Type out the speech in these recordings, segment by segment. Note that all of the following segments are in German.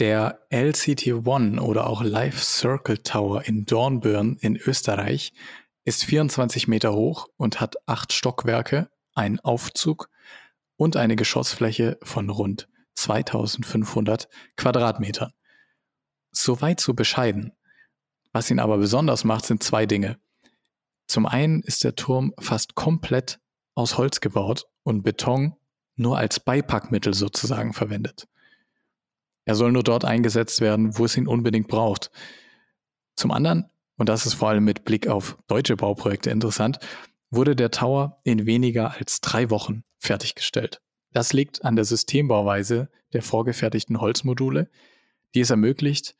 Der LCT One oder auch Life Circle Tower in Dornbirn in Österreich ist 24 Meter hoch und hat acht Stockwerke, einen Aufzug und eine Geschossfläche von rund 2500 Quadratmetern. Soweit so bescheiden. Was ihn aber besonders macht, sind zwei Dinge. Zum einen ist der Turm fast komplett aus Holz gebaut und Beton nur als Beipackmittel sozusagen verwendet. Er soll nur dort eingesetzt werden, wo es ihn unbedingt braucht. Zum anderen, und das ist vor allem mit Blick auf deutsche Bauprojekte interessant, wurde der Tower in weniger als drei Wochen fertiggestellt. Das liegt an der Systembauweise der vorgefertigten Holzmodule, die es ermöglicht,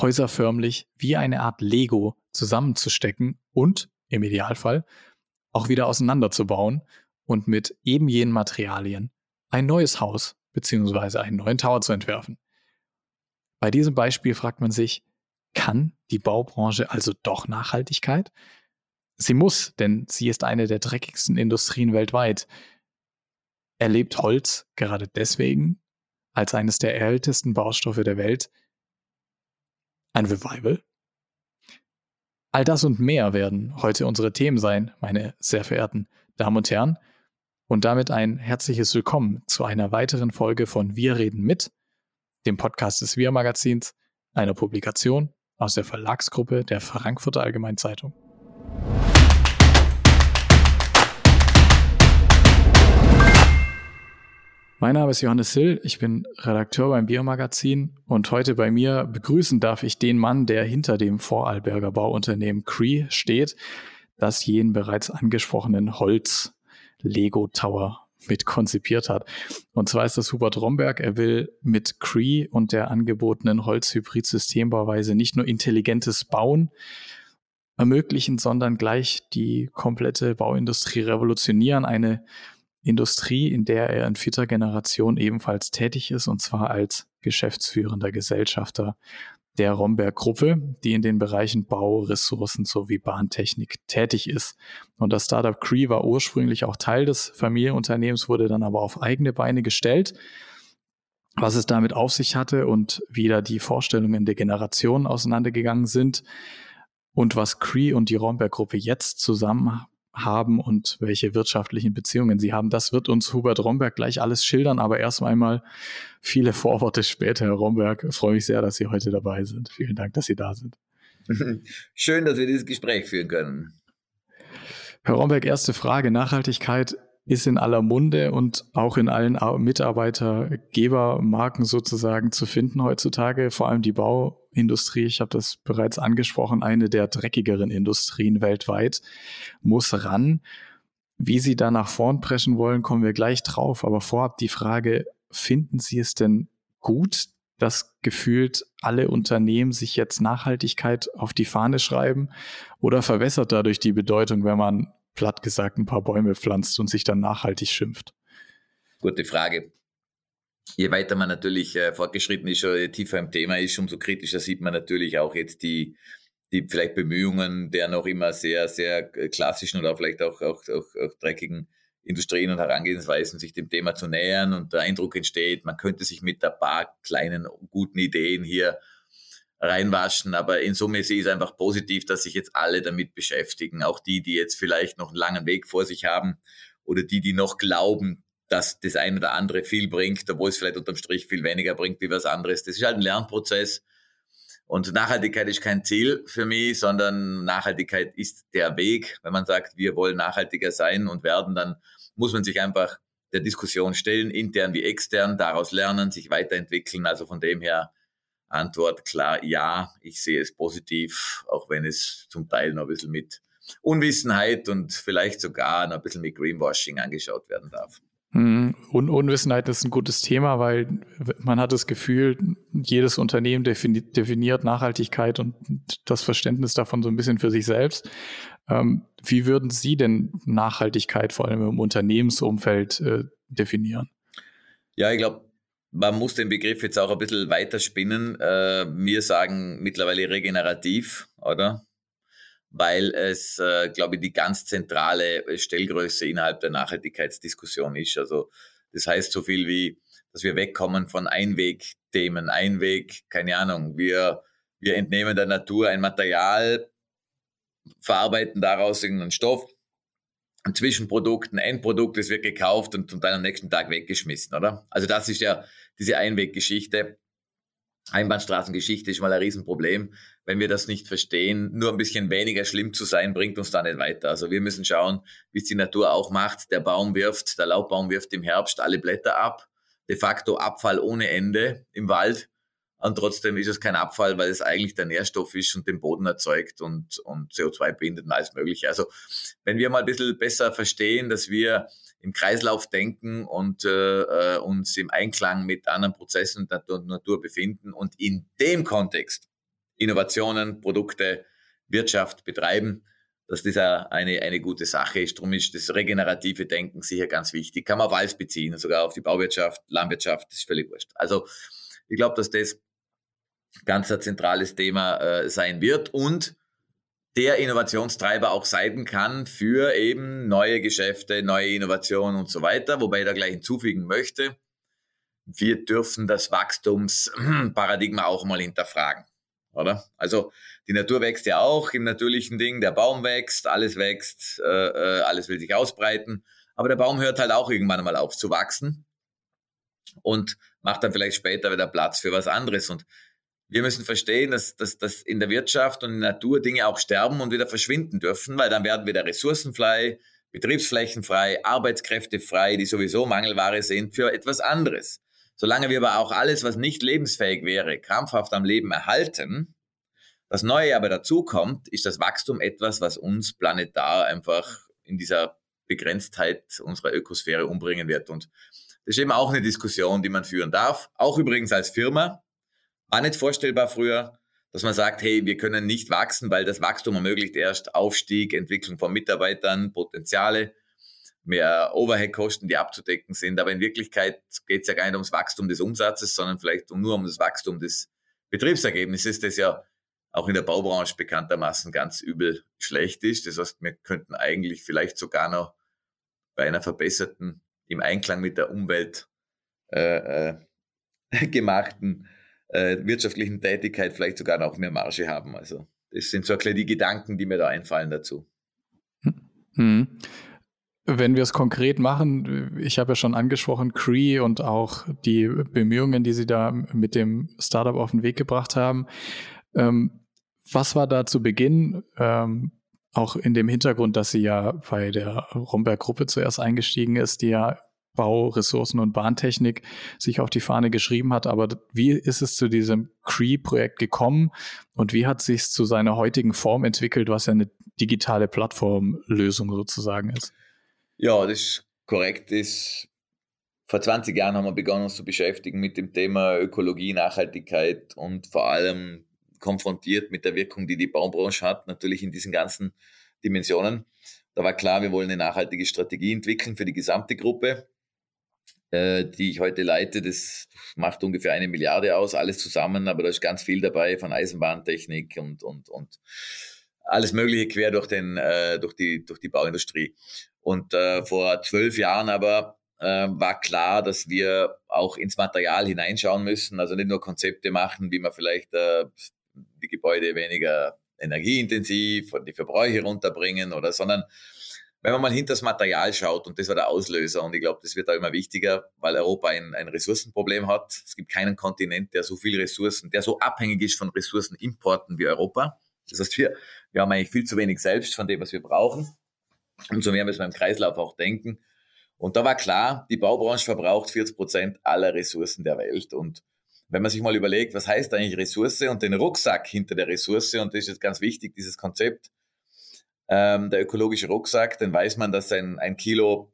Häuser förmlich wie eine Art Lego zusammenzustecken und im Idealfall auch wieder auseinanderzubauen und mit eben jenen Materialien ein neues Haus bzw. einen neuen Tower zu entwerfen. Bei diesem Beispiel fragt man sich, kann die Baubranche also doch Nachhaltigkeit? Sie muss, denn sie ist eine der dreckigsten Industrien weltweit. Erlebt Holz gerade deswegen als eines der ältesten Baustoffe der Welt ein Revival? All das und mehr werden heute unsere Themen sein, meine sehr verehrten Damen und Herren. Und damit ein herzliches Willkommen zu einer weiteren Folge von Wir reden mit, dem Podcast des Wir Magazins, einer Publikation aus der Verlagsgruppe der Frankfurter Allgemeinen Zeitung. Mein Name ist Johannes Hill, ich bin Redakteur beim Biomagazin und heute bei mir begrüßen darf ich den Mann, der hinter dem Vorarlberger Bauunternehmen Cree steht, das jenen bereits angesprochenen Holz Lego Tower mit konzipiert hat. Und zwar ist das Hubert Romberg. Er will mit Cree und der angebotenen Holzhybrid-Systembauweise nicht nur intelligentes Bauen ermöglichen, sondern gleich die komplette Bauindustrie revolutionieren. Eine Industrie, in der er in vierter Generation ebenfalls tätig ist, und zwar als geschäftsführender Gesellschafter der Romberg Gruppe, die in den Bereichen Bau, Ressourcen sowie Bahntechnik tätig ist. Und das Startup Cree war ursprünglich auch Teil des Familienunternehmens, wurde dann aber auf eigene Beine gestellt. Was es damit auf sich hatte und wie da die Vorstellungen der Generationen auseinandergegangen sind und was Cree und die Romberg Gruppe jetzt zusammen haben und welche wirtschaftlichen Beziehungen sie haben. Das wird uns Hubert Romberg gleich alles schildern, aber erstmal einmal viele Vorworte später, Herr Romberg. Ich freue mich sehr, dass Sie heute dabei sind. Vielen Dank, dass Sie da sind. Schön, dass wir dieses Gespräch führen können. Herr Romberg, erste Frage. Nachhaltigkeit ist in aller Munde und auch in allen Mitarbeitergebermarken sozusagen zu finden heutzutage, vor allem die Bauindustrie. Ich habe das bereits angesprochen, eine der dreckigeren Industrien weltweit muss ran. Wie Sie da nach vorn preschen wollen, kommen wir gleich drauf. Aber vorab die Frage, finden Sie es denn gut, dass gefühlt alle Unternehmen sich jetzt Nachhaltigkeit auf die Fahne schreiben oder verwässert dadurch die Bedeutung, wenn man platt gesagt ein paar Bäume pflanzt und sich dann nachhaltig schimpft? Gute Frage. Je weiter man natürlich äh, fortgeschritten ist, je tiefer im Thema ist, umso kritischer sieht man natürlich auch jetzt die, die vielleicht Bemühungen der noch immer sehr, sehr klassischen oder vielleicht auch, auch, auch, auch dreckigen Industrien und Herangehensweisen, sich dem Thema zu nähern und der Eindruck entsteht, man könnte sich mit ein paar kleinen guten Ideen hier reinwaschen. Aber in Summe sehe ich es einfach positiv, dass sich jetzt alle damit beschäftigen. Auch die, die jetzt vielleicht noch einen langen Weg vor sich haben oder die, die noch glauben, dass das eine oder andere viel bringt, obwohl es vielleicht unterm Strich viel weniger bringt wie was anderes. Das ist halt ein Lernprozess. Und Nachhaltigkeit ist kein Ziel für mich, sondern Nachhaltigkeit ist der Weg. Wenn man sagt, wir wollen nachhaltiger sein und werden, dann muss man sich einfach der Diskussion stellen, intern wie extern, daraus lernen, sich weiterentwickeln. Also von dem her Antwort klar ja, ich sehe es positiv, auch wenn es zum Teil noch ein bisschen mit Unwissenheit und vielleicht sogar noch ein bisschen mit Greenwashing angeschaut werden darf. Un Unwissenheit ist ein gutes Thema, weil man hat das Gefühl, jedes Unternehmen definiert Nachhaltigkeit und das Verständnis davon so ein bisschen für sich selbst. Ähm, wie würden Sie denn Nachhaltigkeit vor allem im Unternehmensumfeld äh, definieren? Ja, ich glaube, man muss den Begriff jetzt auch ein bisschen weiter spinnen. Äh, wir sagen mittlerweile regenerativ, oder? Weil es, äh, glaube ich, die ganz zentrale Stellgröße innerhalb der Nachhaltigkeitsdiskussion ist. Also das heißt so viel wie, dass wir wegkommen von Einwegthemen, Einweg, keine Ahnung, wir, wir entnehmen der Natur ein Material, verarbeiten daraus irgendeinen Stoff, ein Zwischenprodukt, ein Endprodukt, das wird gekauft und, und dann am nächsten Tag weggeschmissen, oder? Also das ist ja diese Einweggeschichte. Einbahnstraßengeschichte ist mal ein Riesenproblem. Wenn wir das nicht verstehen, nur ein bisschen weniger schlimm zu sein, bringt uns da nicht weiter. Also wir müssen schauen, wie es die Natur auch macht. Der Baum wirft, der Laubbaum wirft im Herbst alle Blätter ab. De facto Abfall ohne Ende im Wald. Und trotzdem ist es kein Abfall, weil es eigentlich der Nährstoff ist und den Boden erzeugt und, und CO2 bindet und alles Mögliche. Also wenn wir mal ein bisschen besser verstehen, dass wir im Kreislauf denken und äh, äh uns im Einklang mit anderen Prozessen und Natur befinden und in dem Kontext Innovationen, Produkte, Wirtschaft betreiben, dass das eine, eine gute Sache ist. Darum ist das regenerative Denken sicher ganz wichtig. Kann man auf alles beziehen, sogar auf die Bauwirtschaft, Landwirtschaft, das ist völlig wurscht. Also ich glaube, dass das ganz ein zentrales Thema äh, sein wird und der Innovationstreiber auch sein kann für eben neue Geschäfte, neue Innovationen und so weiter. Wobei ich da gleich hinzufügen möchte, wir dürfen das Wachstumsparadigma auch mal hinterfragen, oder? Also die Natur wächst ja auch im natürlichen Ding, der Baum wächst, alles wächst, äh, äh alles will sich ausbreiten, aber der Baum hört halt auch irgendwann mal auf zu wachsen und macht dann vielleicht später wieder Platz für was anderes und wir müssen verstehen, dass, dass, dass in der Wirtschaft und in der Natur Dinge auch sterben und wieder verschwinden dürfen, weil dann werden wieder Ressourcen frei, Betriebsflächen frei, Arbeitskräfte frei, die sowieso Mangelware sind für etwas anderes. Solange wir aber auch alles, was nicht lebensfähig wäre, krampfhaft am Leben erhalten, das Neue aber dazukommt, ist das Wachstum etwas, was uns planetar einfach in dieser Begrenztheit unserer Ökosphäre umbringen wird. Und das ist eben auch eine Diskussion, die man führen darf, auch übrigens als Firma. War nicht vorstellbar früher, dass man sagt, hey, wir können nicht wachsen, weil das Wachstum ermöglicht erst Aufstieg, Entwicklung von Mitarbeitern, Potenziale, mehr Overhead-Kosten, die abzudecken sind. Aber in Wirklichkeit geht es ja gar nicht ums Wachstum des Umsatzes, sondern vielleicht nur um das Wachstum des Betriebsergebnisses, das ja auch in der Baubranche bekanntermaßen ganz übel schlecht ist. Das heißt, wir könnten eigentlich vielleicht sogar noch bei einer verbesserten, im Einklang mit der Umwelt äh, äh, gemachten äh, wirtschaftlichen Tätigkeit vielleicht sogar noch mehr Marge haben. Also das sind so die Gedanken, die mir da einfallen dazu. Hm. Wenn wir es konkret machen, ich habe ja schon angesprochen, Cree und auch die Bemühungen, die Sie da mit dem Startup auf den Weg gebracht haben. Ähm, was war da zu Beginn, ähm, auch in dem Hintergrund, dass sie ja bei der Romberg-Gruppe zuerst eingestiegen ist, die ja Bau, Ressourcen und Bahntechnik sich auf die Fahne geschrieben hat. Aber wie ist es zu diesem Cree-Projekt gekommen und wie hat sich zu seiner heutigen Form entwickelt, was ja eine digitale Plattformlösung sozusagen ist? Ja, das ist korrekt. Das vor 20 Jahren haben wir begonnen, uns zu beschäftigen mit dem Thema Ökologie, Nachhaltigkeit und vor allem konfrontiert mit der Wirkung, die die Baubranche hat, natürlich in diesen ganzen Dimensionen. Da war klar, wir wollen eine nachhaltige Strategie entwickeln für die gesamte Gruppe. Äh, die ich heute leite, das macht ungefähr eine Milliarde aus, alles zusammen, aber da ist ganz viel dabei von Eisenbahntechnik und, und, und alles Mögliche quer durch, den, äh, durch, die, durch die Bauindustrie. Und äh, vor zwölf Jahren aber äh, war klar, dass wir auch ins Material hineinschauen müssen, also nicht nur Konzepte machen, wie man vielleicht äh, die Gebäude weniger energieintensiv und die Verbräuche runterbringen oder, sondern wenn man mal hinter das Material schaut, und das war der Auslöser, und ich glaube, das wird auch immer wichtiger, weil Europa ein, ein Ressourcenproblem hat. Es gibt keinen Kontinent, der so viel Ressourcen, der so abhängig ist von Ressourcenimporten wie Europa. Das heißt, wir, wir haben eigentlich viel zu wenig selbst von dem, was wir brauchen. Umso mehr müssen wir im Kreislauf auch denken. Und da war klar, die Baubranche verbraucht 40 Prozent aller Ressourcen der Welt. Und wenn man sich mal überlegt, was heißt eigentlich Ressource und den Rucksack hinter der Ressource, und das ist jetzt ganz wichtig, dieses Konzept, ähm, der ökologische Rucksack, dann weiß man, dass ein, ein Kilo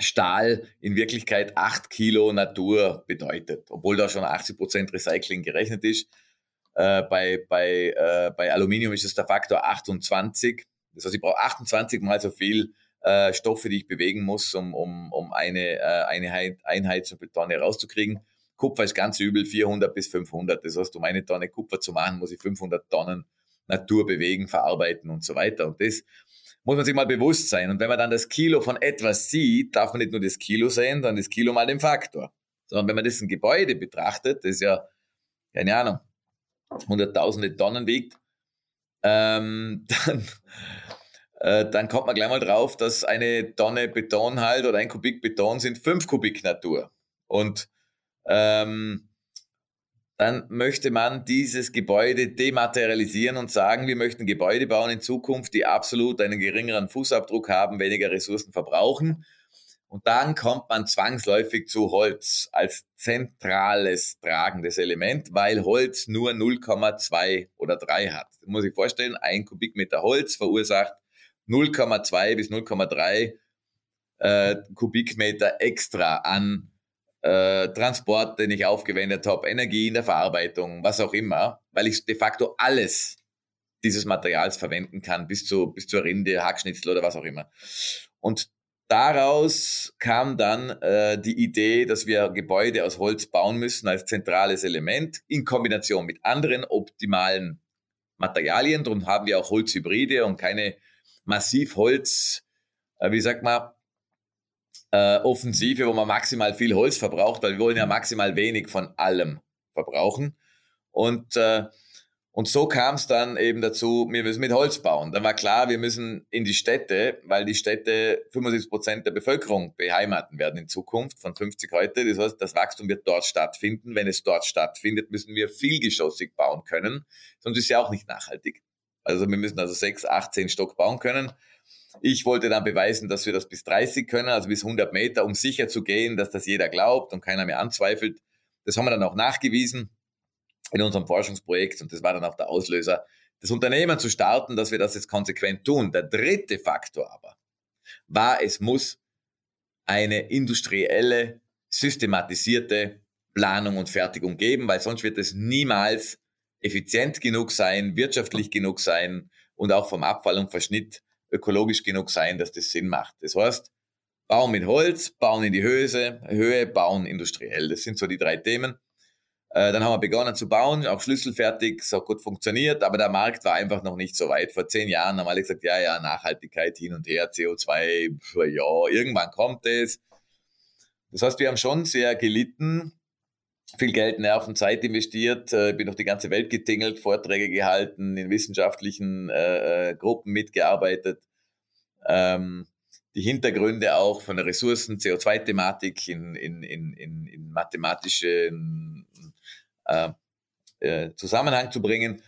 Stahl in Wirklichkeit acht Kilo Natur bedeutet, obwohl da schon 80 Prozent Recycling gerechnet ist. Äh, bei, bei, äh, bei Aluminium ist es der Faktor 28. Das heißt, ich brauche 28 mal so viel äh, Stoffe, die ich bewegen muss, um, um, um eine äh, Einheit, Einheit so viel Tonne rauszukriegen. Kupfer ist ganz übel, 400 bis 500. Das heißt, um eine Tonne Kupfer zu machen, muss ich 500 Tonnen Natur bewegen, verarbeiten und so weiter. Und das muss man sich mal bewusst sein. Und wenn man dann das Kilo von etwas sieht, darf man nicht nur das Kilo sehen, sondern das Kilo mal den Faktor. sondern wenn man das ein Gebäude betrachtet, das ja, keine Ahnung, hunderttausende Tonnen wiegt, ähm, dann, äh, dann kommt man gleich mal drauf, dass eine Tonne Beton halt oder ein Kubik Beton sind fünf Kubik Natur. Und ähm, dann möchte man dieses Gebäude dematerialisieren und sagen, wir möchten Gebäude bauen in Zukunft, die absolut einen geringeren Fußabdruck haben, weniger Ressourcen verbrauchen. Und dann kommt man zwangsläufig zu Holz als zentrales tragendes Element, weil Holz nur 0,2 oder 3 hat. Das muss ich vorstellen, ein Kubikmeter Holz verursacht 0,2 bis 0,3 äh, Kubikmeter extra an äh, Transport, den ich aufgewendet habe, Energie in der Verarbeitung, was auch immer, weil ich de facto alles dieses Materials verwenden kann, bis, zu, bis zur Rinde, Hackschnitzel oder was auch immer. Und daraus kam dann äh, die Idee, dass wir Gebäude aus Holz bauen müssen als zentrales Element in Kombination mit anderen optimalen Materialien. Darum haben wir auch Holzhybride und keine massiv Holz, äh, wie sagt man, äh, Offensive, wo man maximal viel Holz verbraucht, weil wir wollen ja maximal wenig von allem verbrauchen. Und, äh, und so kam es dann eben dazu, wir müssen mit Holz bauen. Dann war klar, wir müssen in die Städte, weil die Städte 75 Prozent der Bevölkerung beheimaten werden in Zukunft, von 50 heute. Das heißt, das Wachstum wird dort stattfinden. Wenn es dort stattfindet, müssen wir vielgeschossig bauen können. Sonst ist ja auch nicht nachhaltig. Also wir müssen also sechs, acht, zehn Stock bauen können. Ich wollte dann beweisen, dass wir das bis 30 können, also bis 100 Meter, um sicher zu gehen, dass das jeder glaubt und keiner mehr anzweifelt. Das haben wir dann auch nachgewiesen in unserem Forschungsprojekt und das war dann auch der Auslöser, das Unternehmen zu starten, dass wir das jetzt konsequent tun. Der dritte Faktor aber war, es muss eine industrielle, systematisierte Planung und Fertigung geben, weil sonst wird es niemals effizient genug sein, wirtschaftlich genug sein und auch vom Abfall und Verschnitt ökologisch genug sein, dass das Sinn macht. Das heißt, bauen mit Holz, bauen in die Höhe, Höhe, bauen industriell. Das sind so die drei Themen. Äh, dann haben wir begonnen zu bauen, auch schlüsselfertig, so gut funktioniert, aber der Markt war einfach noch nicht so weit. Vor zehn Jahren haben alle gesagt, ja, ja, Nachhaltigkeit hin und her, CO2, ja, irgendwann kommt es. Das heißt, wir haben schon sehr gelitten, viel Geld, Nerven, Zeit investiert, äh, bin durch die ganze Welt getingelt, Vorträge gehalten, in wissenschaftlichen äh, äh, Gruppen mitgearbeitet. Ähm, die Hintergründe auch von der Ressourcen, CO2-Thematik in, in, in, in, in mathematischen äh, äh, Zusammenhang zu bringen.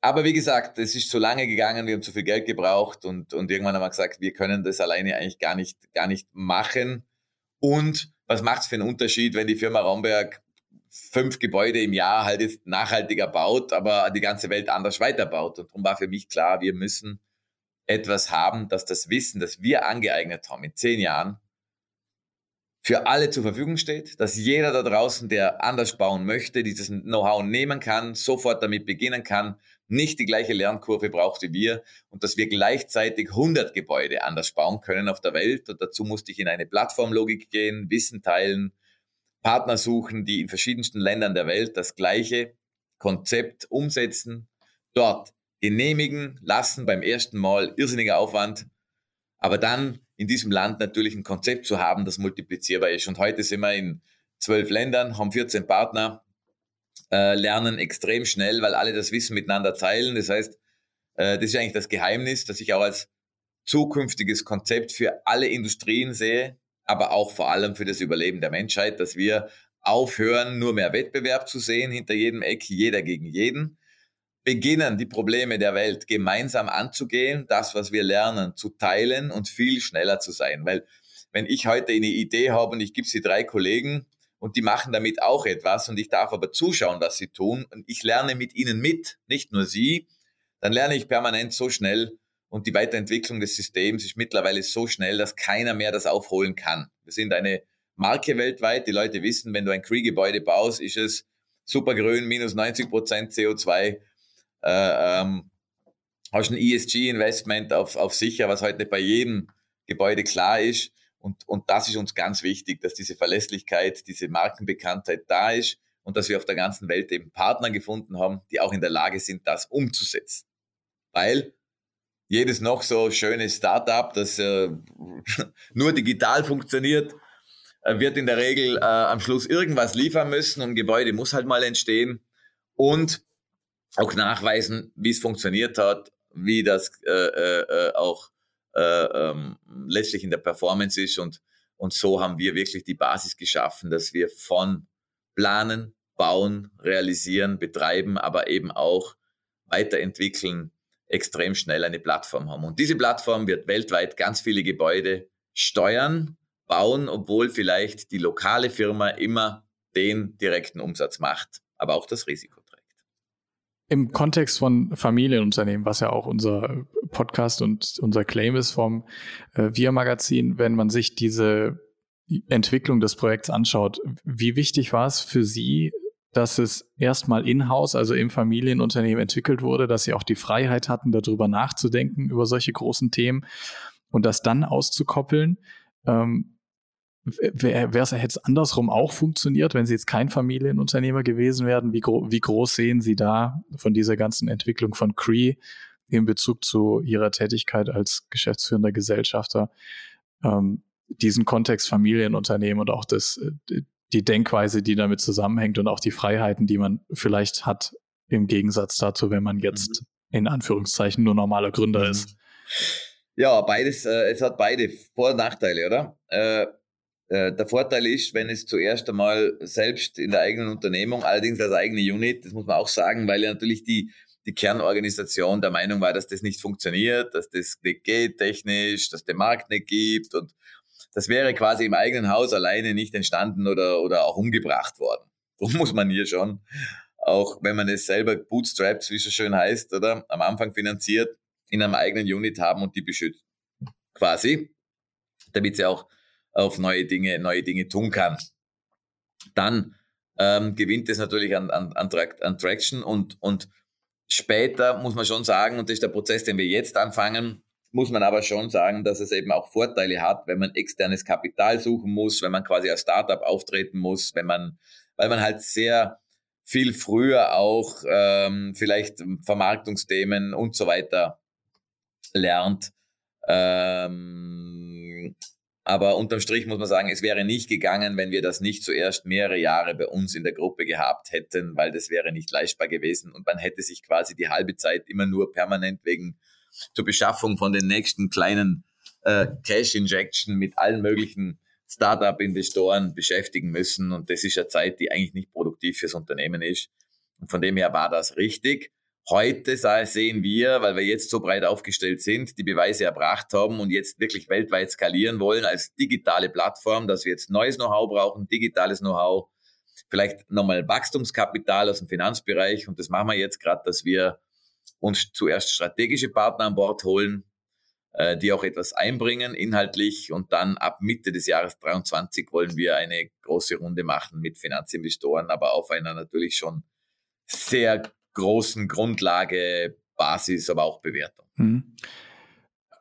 Aber wie gesagt, es ist zu lange gegangen, wir haben zu viel Geld gebraucht und, und irgendwann haben wir gesagt, wir können das alleine eigentlich gar nicht, gar nicht machen. Und was macht es für einen Unterschied, wenn die Firma Romberg fünf Gebäude im Jahr halt jetzt nachhaltiger baut, aber die ganze Welt anders weiterbaut. Und darum war für mich klar, wir müssen etwas haben, dass das Wissen, das wir angeeignet haben in zehn Jahren, für alle zur Verfügung steht, dass jeder da draußen, der anders bauen möchte, dieses Know-how nehmen kann, sofort damit beginnen kann, nicht die gleiche Lernkurve braucht wie wir und dass wir gleichzeitig 100 Gebäude anders bauen können auf der Welt. Und dazu musste ich in eine Plattformlogik gehen, Wissen teilen, Partner suchen, die in verschiedensten Ländern der Welt das gleiche Konzept umsetzen, dort genehmigen lassen beim ersten Mal irrsinniger Aufwand, aber dann in diesem Land natürlich ein Konzept zu haben, das multiplizierbar ist. Und heute sind wir in zwölf Ländern, haben 14 Partner, äh, lernen extrem schnell, weil alle das Wissen miteinander teilen. Das heißt, äh, das ist eigentlich das Geheimnis, das ich auch als zukünftiges Konzept für alle Industrien sehe, aber auch vor allem für das Überleben der Menschheit, dass wir aufhören, nur mehr Wettbewerb zu sehen, hinter jedem Eck, jeder gegen jeden, beginnen, die Probleme der Welt gemeinsam anzugehen, das, was wir lernen, zu teilen und viel schneller zu sein. Weil wenn ich heute eine Idee habe und ich gebe sie drei Kollegen und die machen damit auch etwas und ich darf aber zuschauen, was sie tun und ich lerne mit ihnen mit, nicht nur sie, dann lerne ich permanent so schnell, und die Weiterentwicklung des Systems ist mittlerweile so schnell, dass keiner mehr das aufholen kann. Wir sind eine Marke weltweit. Die Leute wissen, wenn du ein Cree-Gebäude baust, ist es supergrün, minus 90 Prozent CO2. Äh, ähm, hast ein ESG-Investment auf, auf sicher, was heute bei jedem Gebäude klar ist. Und, und das ist uns ganz wichtig, dass diese Verlässlichkeit, diese Markenbekanntheit da ist und dass wir auf der ganzen Welt eben Partner gefunden haben, die auch in der Lage sind, das umzusetzen. Weil jedes noch so schöne Startup, das äh, nur digital funktioniert, äh, wird in der Regel äh, am Schluss irgendwas liefern müssen und ein Gebäude muss halt mal entstehen und auch nachweisen, wie es funktioniert hat, wie das äh, äh, auch äh, ähm, letztlich in der Performance ist und, und so haben wir wirklich die Basis geschaffen, dass wir von planen, bauen, realisieren, betreiben, aber eben auch weiterentwickeln, extrem schnell eine Plattform haben. Und diese Plattform wird weltweit ganz viele Gebäude steuern, bauen, obwohl vielleicht die lokale Firma immer den direkten Umsatz macht, aber auch das Risiko trägt. Im Kontext von Familienunternehmen, was ja auch unser Podcast und unser Claim ist vom äh, Wir-Magazin, wenn man sich diese Entwicklung des Projekts anschaut, wie wichtig war es für Sie, dass es erstmal in-house, also im Familienunternehmen entwickelt wurde, dass Sie auch die Freiheit hatten, darüber nachzudenken, über solche großen Themen und das dann auszukoppeln? Ähm, Wäre es jetzt andersrum auch funktioniert, wenn Sie jetzt kein Familienunternehmer gewesen wären? Wie, gro wie groß sehen Sie da von dieser ganzen Entwicklung von Cree in Bezug zu Ihrer Tätigkeit als geschäftsführender Gesellschafter? Ähm, diesen Kontext Familienunternehmen und auch das, äh, die Denkweise, die damit zusammenhängt und auch die Freiheiten, die man vielleicht hat, im Gegensatz dazu, wenn man jetzt mhm. in Anführungszeichen nur normaler Gründer mhm. ist. Ja, beides, äh, es hat beide Vor- und Nachteile, oder? Äh, äh, der Vorteil ist, wenn es zuerst einmal selbst in der eigenen Unternehmung, allerdings als eigene Unit, das muss man auch sagen, weil ja natürlich die, die Kernorganisation der Meinung war, dass das nicht funktioniert, dass das nicht geht technisch, dass der Markt nicht gibt und das wäre quasi im eigenen Haus alleine nicht entstanden oder, oder auch umgebracht worden. So muss man hier schon, auch wenn man es selber bootstrapped, wie es so schön heißt, oder am Anfang finanziert, in einem eigenen Unit haben und die beschützen. Quasi, damit sie auch auf neue Dinge, neue Dinge tun kann. Dann ähm, gewinnt es natürlich an, an, an, an Traction und, und später muss man schon sagen, und das ist der Prozess, den wir jetzt anfangen, muss man aber schon sagen, dass es eben auch Vorteile hat, wenn man externes Kapital suchen muss, wenn man quasi als Startup auftreten muss, wenn man, weil man halt sehr viel früher auch ähm, vielleicht Vermarktungsthemen und so weiter lernt. Ähm, aber unterm Strich muss man sagen, es wäre nicht gegangen, wenn wir das nicht zuerst mehrere Jahre bei uns in der Gruppe gehabt hätten, weil das wäre nicht leistbar gewesen und man hätte sich quasi die halbe Zeit immer nur permanent wegen zur Beschaffung von den nächsten kleinen äh, Cash Injection mit allen möglichen Startup-Investoren beschäftigen müssen und das ist ja Zeit, die eigentlich nicht produktiv fürs Unternehmen ist. Und von dem her war das richtig. Heute sehen wir, weil wir jetzt so breit aufgestellt sind, die Beweise erbracht haben und jetzt wirklich weltweit skalieren wollen als digitale Plattform, dass wir jetzt neues Know-how brauchen, digitales Know-how, vielleicht nochmal Wachstumskapital aus dem Finanzbereich und das machen wir jetzt gerade, dass wir uns zuerst strategische Partner an Bord holen, äh, die auch etwas einbringen inhaltlich und dann ab Mitte des Jahres 23 wollen wir eine große Runde machen mit Finanzinvestoren, aber auf einer natürlich schon sehr großen Grundlage, Basis, aber auch Bewertung. Mhm.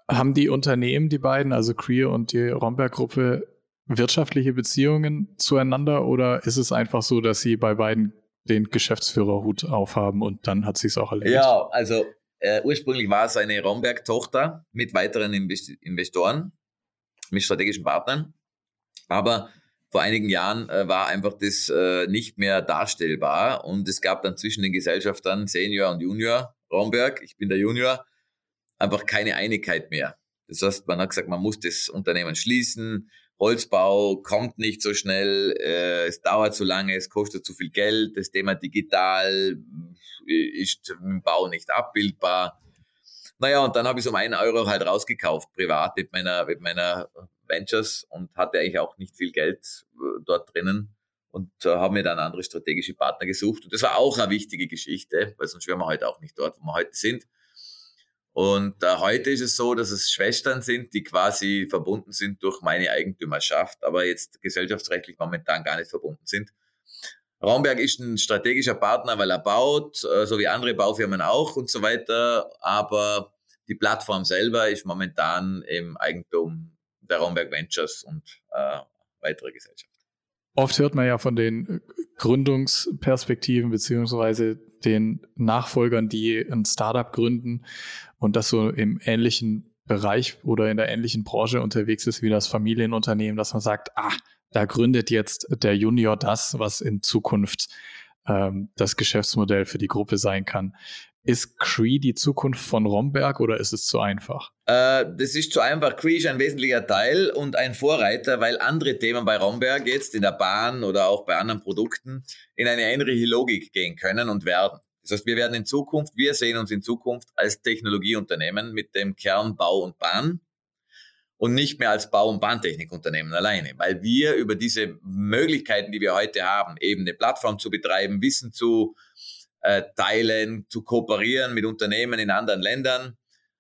Haben die Unternehmen, die beiden, also Cree und die Romberg-Gruppe, wirtschaftliche Beziehungen zueinander oder ist es einfach so, dass sie bei beiden den Geschäftsführerhut aufhaben und dann hat sie es auch erledigt? Ja, also äh, ursprünglich war es eine Romberg-Tochter mit weiteren Investoren, mit strategischen Partnern, aber vor einigen Jahren äh, war einfach das äh, nicht mehr darstellbar und es gab dann zwischen den Gesellschaftern Senior und Junior Romberg, ich bin der Junior, einfach keine Einigkeit mehr. Das heißt, man hat gesagt, man muss das Unternehmen schließen, Holzbau kommt nicht so schnell, äh, es dauert zu lange, es kostet zu viel Geld, das Thema digital äh, ist im Bau nicht abbildbar. Naja, und dann habe ich so um einen Euro halt rausgekauft, privat mit meiner, mit meiner Ventures und hatte eigentlich auch nicht viel Geld äh, dort drinnen und äh, habe mir dann andere strategische Partner gesucht. Und das war auch eine wichtige Geschichte, weil sonst wären wir heute auch nicht dort, wo wir heute sind. Und äh, heute ist es so, dass es Schwestern sind, die quasi verbunden sind durch meine Eigentümerschaft, aber jetzt gesellschaftsrechtlich momentan gar nicht verbunden sind. Raumberg ist ein strategischer Partner, weil er baut, äh, so wie andere Baufirmen auch und so weiter. Aber die Plattform selber ist momentan im Eigentum der Raumberg Ventures und äh, weitere Gesellschaften. Oft hört man ja von den Gründungsperspektiven beziehungsweise den Nachfolgern, die ein Startup gründen und das so im ähnlichen Bereich oder in der ähnlichen Branche unterwegs ist wie das Familienunternehmen, dass man sagt, ah, da gründet jetzt der Junior das, was in Zukunft ähm, das Geschäftsmodell für die Gruppe sein kann. Ist Cree die Zukunft von Romberg oder ist es zu einfach? Äh, das ist zu einfach. Cree ist ein wesentlicher Teil und ein Vorreiter, weil andere Themen bei Romberg jetzt in der Bahn oder auch bei anderen Produkten in eine ähnliche Logik gehen können und werden. Das heißt, wir werden in Zukunft, wir sehen uns in Zukunft als Technologieunternehmen mit dem Kern Bau und Bahn und nicht mehr als Bau- und Bahntechnikunternehmen alleine, weil wir über diese Möglichkeiten, die wir heute haben, eben eine Plattform zu betreiben, Wissen zu äh, teilen, zu kooperieren mit Unternehmen in anderen Ländern,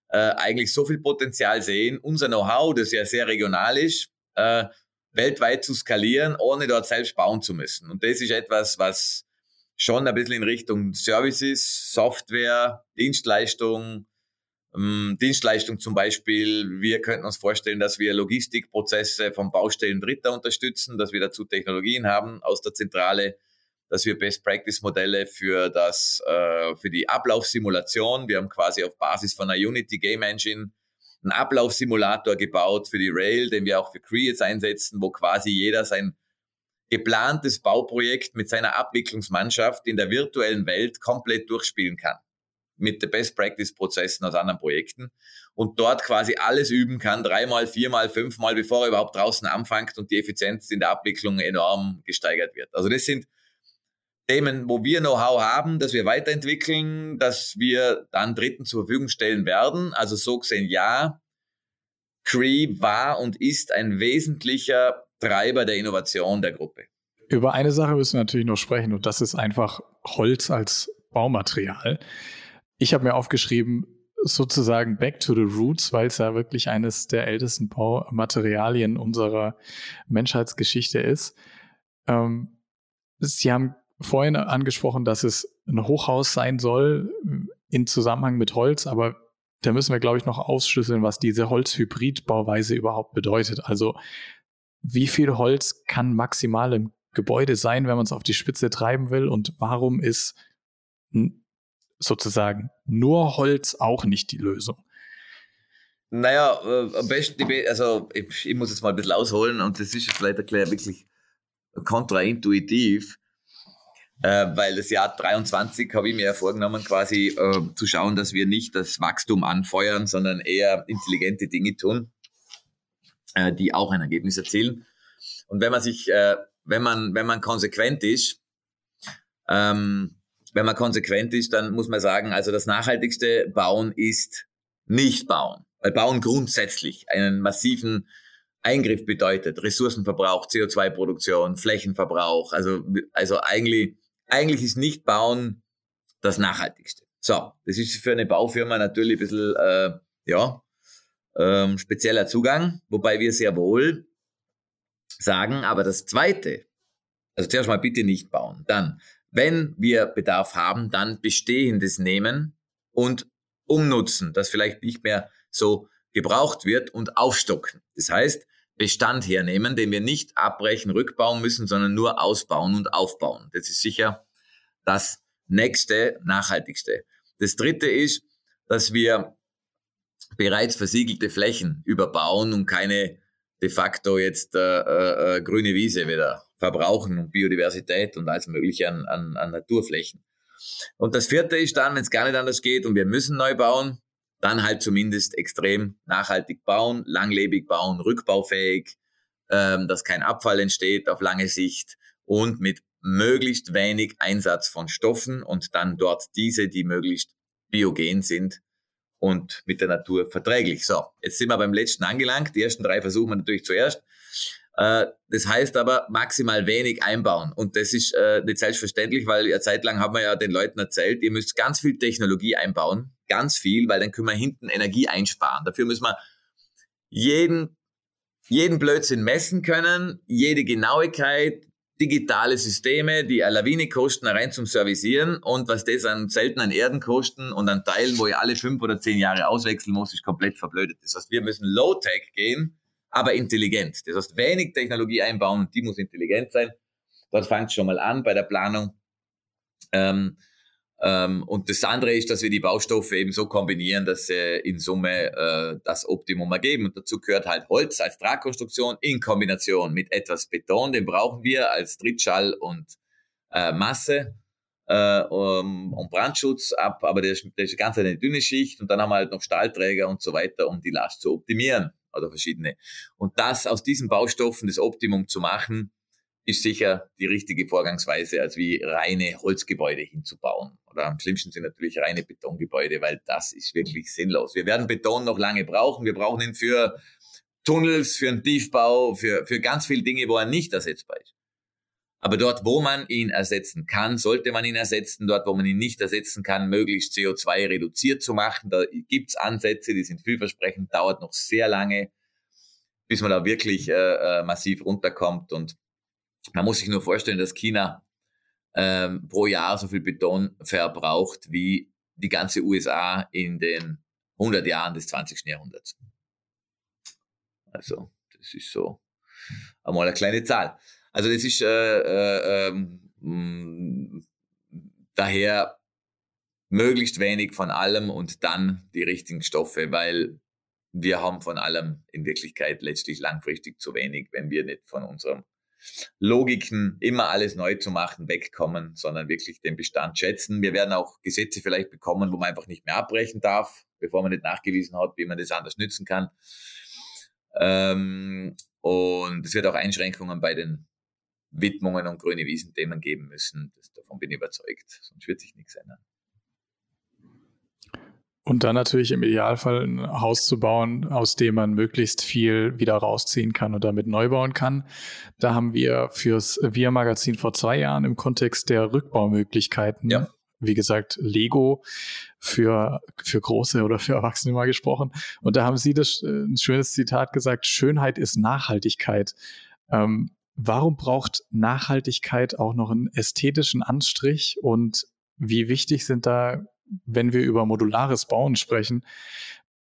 äh, eigentlich so viel Potenzial sehen, unser Know-how, das ja sehr regional ist, äh, weltweit zu skalieren, ohne dort selbst bauen zu müssen. Und das ist etwas, was schon ein bisschen in Richtung Services, Software, Dienstleistung, ähm, Dienstleistung zum Beispiel. Wir könnten uns vorstellen, dass wir Logistikprozesse von Baustellen Dritter unterstützen, dass wir dazu Technologien haben aus der Zentrale, dass wir Best Practice Modelle für das, äh, für die Ablaufsimulation. Wir haben quasi auf Basis von einer Unity Game Engine einen Ablaufsimulator gebaut für die Rail, den wir auch für Cree jetzt einsetzen, wo quasi jeder sein geplantes Bauprojekt mit seiner Abwicklungsmannschaft in der virtuellen Welt komplett durchspielen kann mit den Best Practice Prozessen aus anderen Projekten und dort quasi alles üben kann, dreimal, viermal, fünfmal, bevor er überhaupt draußen anfängt und die Effizienz in der Abwicklung enorm gesteigert wird. Also das sind Themen, wo wir Know-how haben, dass wir weiterentwickeln, dass wir dann Dritten zur Verfügung stellen werden. Also so gesehen, ja, Cree war und ist ein wesentlicher Treiber der Innovation der Gruppe. Über eine Sache müssen wir natürlich noch sprechen und das ist einfach Holz als Baumaterial. Ich habe mir aufgeschrieben, sozusagen Back to the Roots, weil es ja wirklich eines der ältesten Baumaterialien unserer Menschheitsgeschichte ist. Ähm, Sie haben vorhin angesprochen, dass es ein Hochhaus sein soll in Zusammenhang mit Holz, aber da müssen wir, glaube ich, noch ausschlüsseln, was diese Holzhybridbauweise überhaupt bedeutet. Also wie viel Holz kann maximal im Gebäude sein, wenn man es auf die Spitze treiben will und warum ist sozusagen nur Holz auch nicht die Lösung? Naja, äh, am besten, also ich, ich, muss jetzt mal ein bisschen ausholen und das ist vielleicht erklärt wirklich kontraintuitiv, äh, weil das Jahr 23 habe ich mir ja vorgenommen, quasi äh, zu schauen, dass wir nicht das Wachstum anfeuern, sondern eher intelligente Dinge tun, äh, die auch ein Ergebnis erzielen. Und wenn man sich, äh, wenn man, wenn man konsequent ist, ähm, wenn man konsequent ist, dann muss man sagen, also das nachhaltigste Bauen ist nicht bauen. Weil Bauen grundsätzlich einen massiven Eingriff bedeutet. Ressourcenverbrauch, CO2-Produktion, Flächenverbrauch. Also, also eigentlich, eigentlich ist nicht Bauen das Nachhaltigste. So, das ist für eine Baufirma natürlich ein bisschen, äh, ja, ähm, spezieller Zugang, wobei wir sehr wohl sagen, aber das Zweite, also zuerst mal bitte nicht bauen. Dann, wenn wir Bedarf haben, dann Bestehendes nehmen und umnutzen, das vielleicht nicht mehr so gebraucht wird und aufstocken. Das heißt, Bestand hernehmen, den wir nicht abbrechen, rückbauen müssen, sondern nur ausbauen und aufbauen. Das ist sicher das nächste, nachhaltigste. Das dritte ist, dass wir bereits versiegelte Flächen überbauen und keine de facto jetzt äh, äh, äh grüne Wiese wieder verbrauchen und Biodiversität und alles Mögliche an, an, an Naturflächen. Und das vierte ist dann, wenn es gar nicht anders geht und wir müssen neu bauen, dann halt zumindest extrem nachhaltig bauen, langlebig bauen, rückbaufähig, ähm, dass kein Abfall entsteht auf lange Sicht und mit möglichst wenig Einsatz von Stoffen und dann dort diese, die möglichst biogen sind und mit der Natur verträglich. So, jetzt sind wir beim letzten angelangt. Die ersten drei versuchen wir natürlich zuerst. Äh, das heißt aber maximal wenig einbauen. Und das ist äh, nicht selbstverständlich, weil ja zeitlang haben wir ja den Leuten erzählt, ihr müsst ganz viel Technologie einbauen. Ganz viel, weil dann können wir hinten Energie einsparen. Dafür müssen wir jeden, jeden Blödsinn messen können, jede Genauigkeit, digitale Systeme, die eine Lawine kosten, rein zum Servicieren und was das an selten an Erden kosten und an Teilen, wo ihr alle fünf oder zehn Jahre auswechseln muss, ist komplett verblödet. Das heißt, wir müssen Low-Tech gehen, aber intelligent. Das heißt, wenig Technologie einbauen die muss intelligent sein. Dort fängt es schon mal an bei der Planung. Ähm, und das andere ist, dass wir die Baustoffe eben so kombinieren, dass sie in Summe äh, das Optimum ergeben. Und dazu gehört halt Holz als Tragkonstruktion in Kombination mit etwas Beton. Den brauchen wir als Trittschall und äh, Masse äh, um, um Brandschutz ab. Aber das, das ist ganz eine dünne Schicht. Und dann haben wir halt noch Stahlträger und so weiter, um die Last zu optimieren oder verschiedene. Und das aus diesen Baustoffen das Optimum zu machen, ist sicher die richtige Vorgangsweise, als wie reine Holzgebäude hinzubauen. Oder am schlimmsten sind natürlich reine Betongebäude, weil das ist wirklich sinnlos. Wir werden Beton noch lange brauchen. Wir brauchen ihn für Tunnels, für einen Tiefbau, für, für ganz viele Dinge, wo er nicht ersetzbar ist. Aber dort, wo man ihn ersetzen kann, sollte man ihn ersetzen. Dort, wo man ihn nicht ersetzen kann, möglichst CO2 reduziert zu machen. Da gibt's Ansätze, die sind vielversprechend, dauert noch sehr lange, bis man da wirklich äh, äh massiv runterkommt. Und man muss sich nur vorstellen, dass China ähm, pro Jahr so viel Beton verbraucht wie die ganze USA in den 100 Jahren des 20. Jahrhunderts. Also, das ist so einmal eine kleine Zahl. Also, das ist äh, äh, äh, daher möglichst wenig von allem und dann die richtigen Stoffe, weil wir haben von allem in Wirklichkeit letztlich langfristig zu wenig, wenn wir nicht von unserem Logiken, immer alles neu zu machen, wegkommen, sondern wirklich den Bestand schätzen. Wir werden auch Gesetze vielleicht bekommen, wo man einfach nicht mehr abbrechen darf, bevor man nicht nachgewiesen hat, wie man das anders nützen kann. Ähm, und es wird auch Einschränkungen bei den Widmungen und grüne Wiesenthemen geben müssen. Das, davon bin ich überzeugt. Sonst wird sich nichts ändern. Und dann natürlich im Idealfall ein Haus zu bauen, aus dem man möglichst viel wieder rausziehen kann und damit neu bauen kann. Da haben wir fürs Wir-Magazin vor zwei Jahren im Kontext der Rückbaumöglichkeiten, ja. wie gesagt, Lego für, für Große oder für Erwachsene mal gesprochen. Und da haben Sie das, äh, ein schönes Zitat gesagt, Schönheit ist Nachhaltigkeit. Ähm, warum braucht Nachhaltigkeit auch noch einen ästhetischen Anstrich und wie wichtig sind da wenn wir über modulares Bauen sprechen,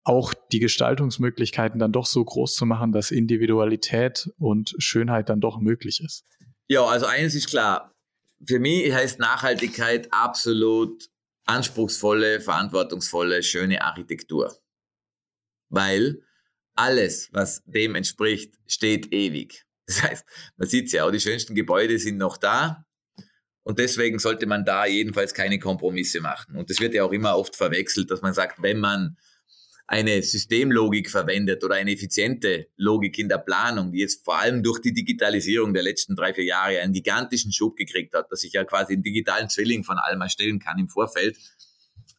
auch die Gestaltungsmöglichkeiten dann doch so groß zu machen, dass Individualität und Schönheit dann doch möglich ist. Ja, also eines ist klar. Für mich heißt Nachhaltigkeit absolut anspruchsvolle, verantwortungsvolle, schöne Architektur. Weil alles, was dem entspricht, steht ewig. Das heißt, man sieht ja auch, die schönsten Gebäude sind noch da, und deswegen sollte man da jedenfalls keine Kompromisse machen. Und das wird ja auch immer oft verwechselt, dass man sagt, wenn man eine Systemlogik verwendet oder eine effiziente Logik in der Planung, die jetzt vor allem durch die Digitalisierung der letzten drei, vier Jahre einen gigantischen Schub gekriegt hat, dass ich ja quasi einen digitalen Zwilling von allem erstellen kann im Vorfeld,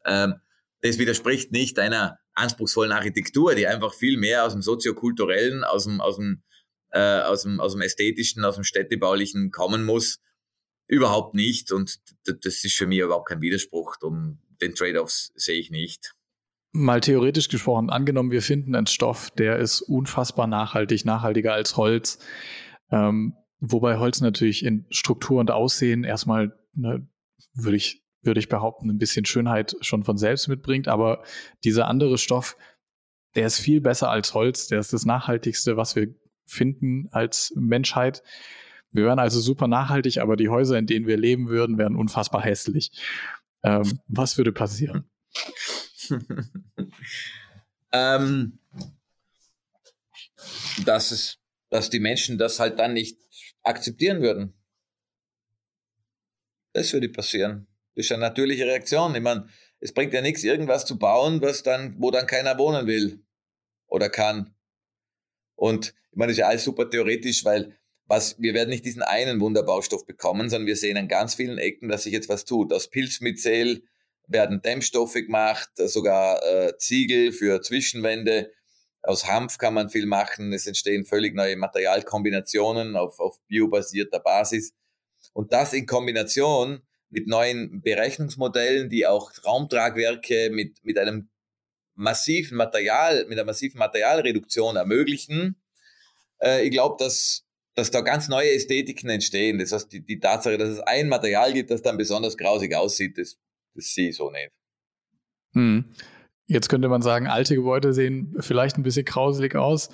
ähm, das widerspricht nicht einer anspruchsvollen Architektur, die einfach viel mehr aus dem soziokulturellen, aus dem, aus dem, äh, aus dem, aus dem ästhetischen, aus dem städtebaulichen kommen muss Überhaupt nicht. Und das ist für mich überhaupt kein Widerspruch. Um den Trade-offs sehe ich nicht. Mal theoretisch gesprochen, angenommen, wir finden einen Stoff, der ist unfassbar nachhaltig, nachhaltiger als Holz. Ähm, wobei Holz natürlich in Struktur und Aussehen erstmal, ne, würde ich, würde ich behaupten, ein bisschen Schönheit schon von selbst mitbringt. Aber dieser andere Stoff, der ist viel besser als Holz. Der ist das nachhaltigste, was wir finden als Menschheit. Wir wären also super nachhaltig, aber die Häuser, in denen wir leben würden, wären unfassbar hässlich. Ähm, was würde passieren? ähm, dass, es, dass die Menschen das halt dann nicht akzeptieren würden. Das würde passieren. Das ist eine natürliche Reaktion. Ich meine, es bringt ja nichts, irgendwas zu bauen, was dann, wo dann keiner wohnen will oder kann. Und ich meine, das ist ja alles super theoretisch, weil was, wir werden nicht diesen einen Wunderbaustoff bekommen, sondern wir sehen an ganz vielen Ecken, dass sich jetzt was tut. Aus Pilzmyzel werden Dämmstoffe gemacht, sogar äh, Ziegel für Zwischenwände. Aus Hanf kann man viel machen. Es entstehen völlig neue Materialkombinationen auf, auf biobasierter Basis. Und das in Kombination mit neuen Berechnungsmodellen, die auch Raumtragwerke mit, mit einem massiven Material, mit einer massiven Materialreduktion ermöglichen. Äh, ich glaube, dass dass da ganz neue Ästhetiken entstehen. Das heißt, die, die Tatsache, dass es ein Material gibt, das dann besonders grausig aussieht, das, das sehe ich so nicht. Hm. Jetzt könnte man sagen, alte Gebäude sehen vielleicht ein bisschen grauselig aus.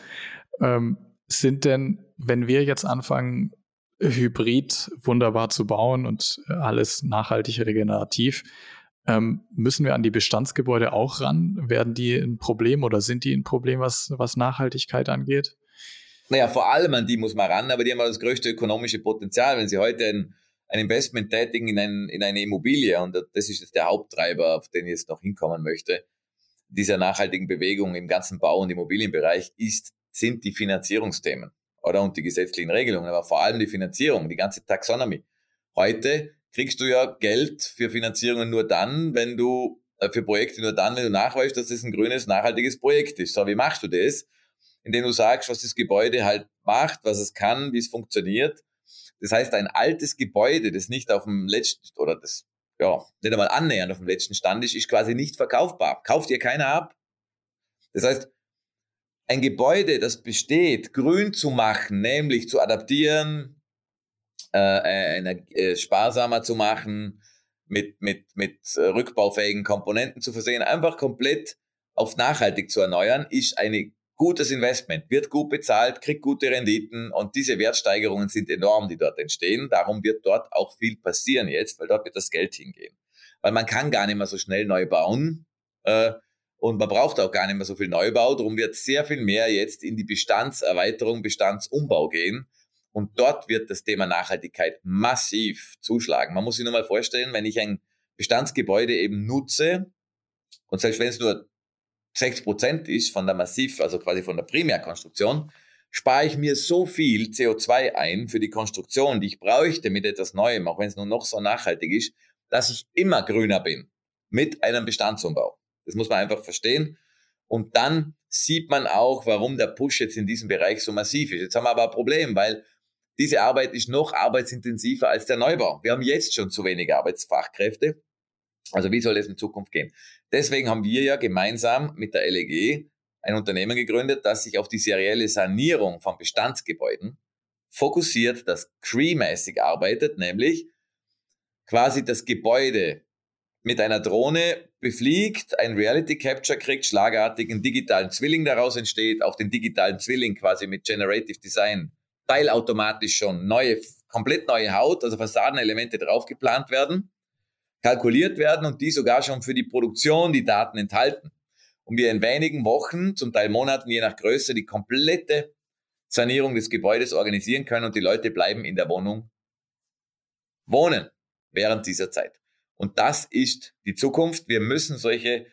Ähm, sind denn, wenn wir jetzt anfangen, Hybrid wunderbar zu bauen und alles nachhaltig regenerativ, Ähm, müssen wir an die Bestandsgebäude auch ran? Werden die ein Problem oder sind die ein Problem, was, was Nachhaltigkeit angeht? Naja, vor allem an die muss man ran, aber die haben das größte ökonomische Potenzial. Wenn Sie heute ein, ein Investment tätigen in, ein, in eine Immobilie, und das ist jetzt der Haupttreiber, auf den ich jetzt noch hinkommen möchte, dieser nachhaltigen Bewegung im ganzen Bau- und Immobilienbereich, ist, sind die Finanzierungsthemen oder und die gesetzlichen Regelungen, aber vor allem die Finanzierung, die ganze Taxonomie. Heute kriegst du ja Geld für Finanzierungen nur dann, wenn du äh, für Projekte nur dann, wenn du nachweist, dass das ein grünes, nachhaltiges Projekt ist. So, wie machst du das? Indem du sagst, was das Gebäude halt macht, was es kann, wie es funktioniert. Das heißt, ein altes Gebäude, das nicht auf dem letzten oder das ja nicht einmal annähernd auf dem letzten Stand ist, ist quasi nicht verkaufbar. Kauft dir keiner ab. Das heißt, ein Gebäude, das besteht, grün zu machen, nämlich zu adaptieren, äh, äh, äh, sparsamer zu machen, mit, mit, mit äh, rückbaufähigen Komponenten zu versehen, einfach komplett auf nachhaltig zu erneuern, ist ein gutes Investment, wird gut bezahlt, kriegt gute Renditen und diese Wertsteigerungen sind enorm, die dort entstehen. Darum wird dort auch viel passieren jetzt, weil dort wird das Geld hingehen. Weil man kann gar nicht mehr so schnell neu bauen äh, und man braucht auch gar nicht mehr so viel Neubau. Darum wird sehr viel mehr jetzt in die Bestandserweiterung, Bestandsumbau gehen und dort wird das Thema Nachhaltigkeit massiv zuschlagen. Man muss sich nur mal vorstellen, wenn ich ein Bestandsgebäude eben nutze, und selbst wenn es nur 60 Prozent ist von der Massiv, also quasi von der Primärkonstruktion, spare ich mir so viel CO2 ein für die Konstruktion, die ich bräuchte mit etwas Neuem, auch wenn es nur noch so nachhaltig ist, dass ich immer grüner bin mit einem Bestandsumbau. Das muss man einfach verstehen. Und dann sieht man auch, warum der Push jetzt in diesem Bereich so massiv ist. Jetzt haben wir aber ein Problem, weil diese Arbeit ist noch arbeitsintensiver als der Neubau. Wir haben jetzt schon zu wenige Arbeitsfachkräfte. Also wie soll es in Zukunft gehen? Deswegen haben wir ja gemeinsam mit der LEG ein Unternehmen gegründet, das sich auf die serielle Sanierung von Bestandsgebäuden fokussiert, das Cree-mäßig arbeitet, nämlich quasi das Gebäude mit einer Drohne befliegt, ein Reality Capture kriegt, schlagartigen digitalen Zwilling daraus entsteht, auf den digitalen Zwilling quasi mit Generative Design teilautomatisch schon neue, komplett neue Haut, also Fassadenelemente drauf geplant werden, kalkuliert werden und die sogar schon für die Produktion die Daten enthalten. Und wir in wenigen Wochen, zum Teil Monaten, je nach Größe, die komplette Sanierung des Gebäudes organisieren können und die Leute bleiben in der Wohnung wohnen während dieser Zeit. Und das ist die Zukunft. Wir müssen solche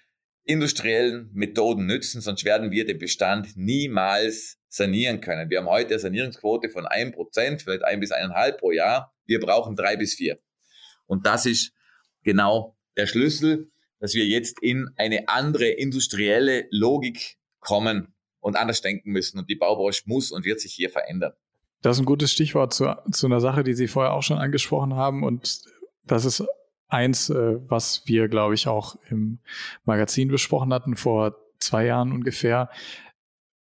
industriellen Methoden nützen, sonst werden wir den Bestand niemals sanieren können. Wir haben heute eine Sanierungsquote von 1%, vielleicht ein bis eineinhalb pro Jahr. Wir brauchen drei bis vier. Und das ist genau der Schlüssel, dass wir jetzt in eine andere industrielle Logik kommen und anders denken müssen. Und die Baubranche muss und wird sich hier verändern. Das ist ein gutes Stichwort zu, zu einer Sache, die Sie vorher auch schon angesprochen haben. Und das ist eins, äh, was wir, glaube ich, auch im Magazin besprochen hatten vor zwei Jahren ungefähr.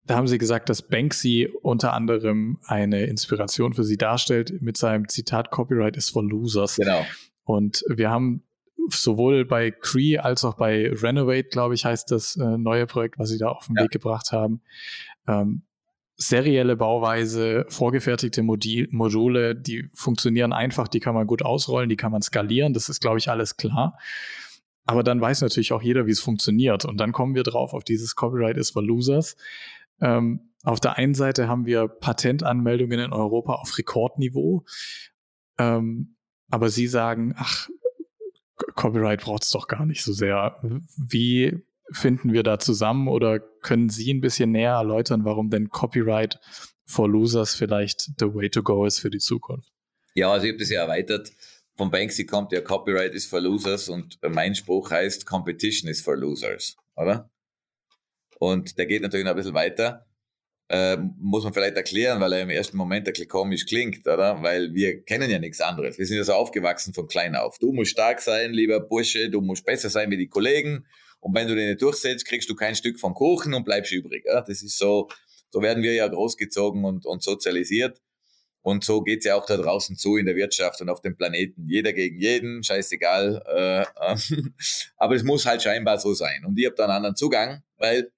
Da haben sie gesagt, dass Banksy unter anderem eine Inspiration für sie darstellt mit seinem Zitat Copyright is for losers. Genau. Und wir haben sowohl bei Cree als auch bei Renovate, glaube ich, heißt das äh, neue Projekt, was sie da auf den ja. Weg gebracht haben, ähm, serielle Bauweise, vorgefertigte Modi Module, die funktionieren einfach, die kann man gut ausrollen, die kann man skalieren, das ist, glaube ich, alles klar. Aber dann weiß natürlich auch jeder, wie es funktioniert. Und dann kommen wir drauf auf dieses Copyright is for Losers. Ähm, auf der einen Seite haben wir Patentanmeldungen in Europa auf Rekordniveau. Ähm, aber Sie sagen, ach, Copyright braucht es doch gar nicht so sehr. Wie finden wir da zusammen oder können Sie ein bisschen näher erläutern, warum denn Copyright for Losers vielleicht the way to go ist für die Zukunft? Ja, also ich habe das ja erweitert. Von Banksy kommt ja Copyright is for Losers und mein Spruch heißt Competition is for Losers, oder? Und der geht natürlich noch ein bisschen weiter. Äh, muss man vielleicht erklären, weil er im ersten Moment ein bisschen komisch klingt, oder? Weil wir kennen ja nichts anderes. Wir sind ja so aufgewachsen von klein auf. Du musst stark sein, lieber Bursche, du musst besser sein wie die Kollegen. Und wenn du den nicht durchsetzt, kriegst du kein Stück vom Kuchen und bleibst übrig. Ja? Das ist so, so werden wir ja großgezogen und, und sozialisiert. Und so geht's ja auch da draußen zu in der Wirtschaft und auf dem Planeten. Jeder gegen jeden, scheißegal. Äh, äh, aber es muss halt scheinbar so sein. Und ich habe da einen anderen Zugang, weil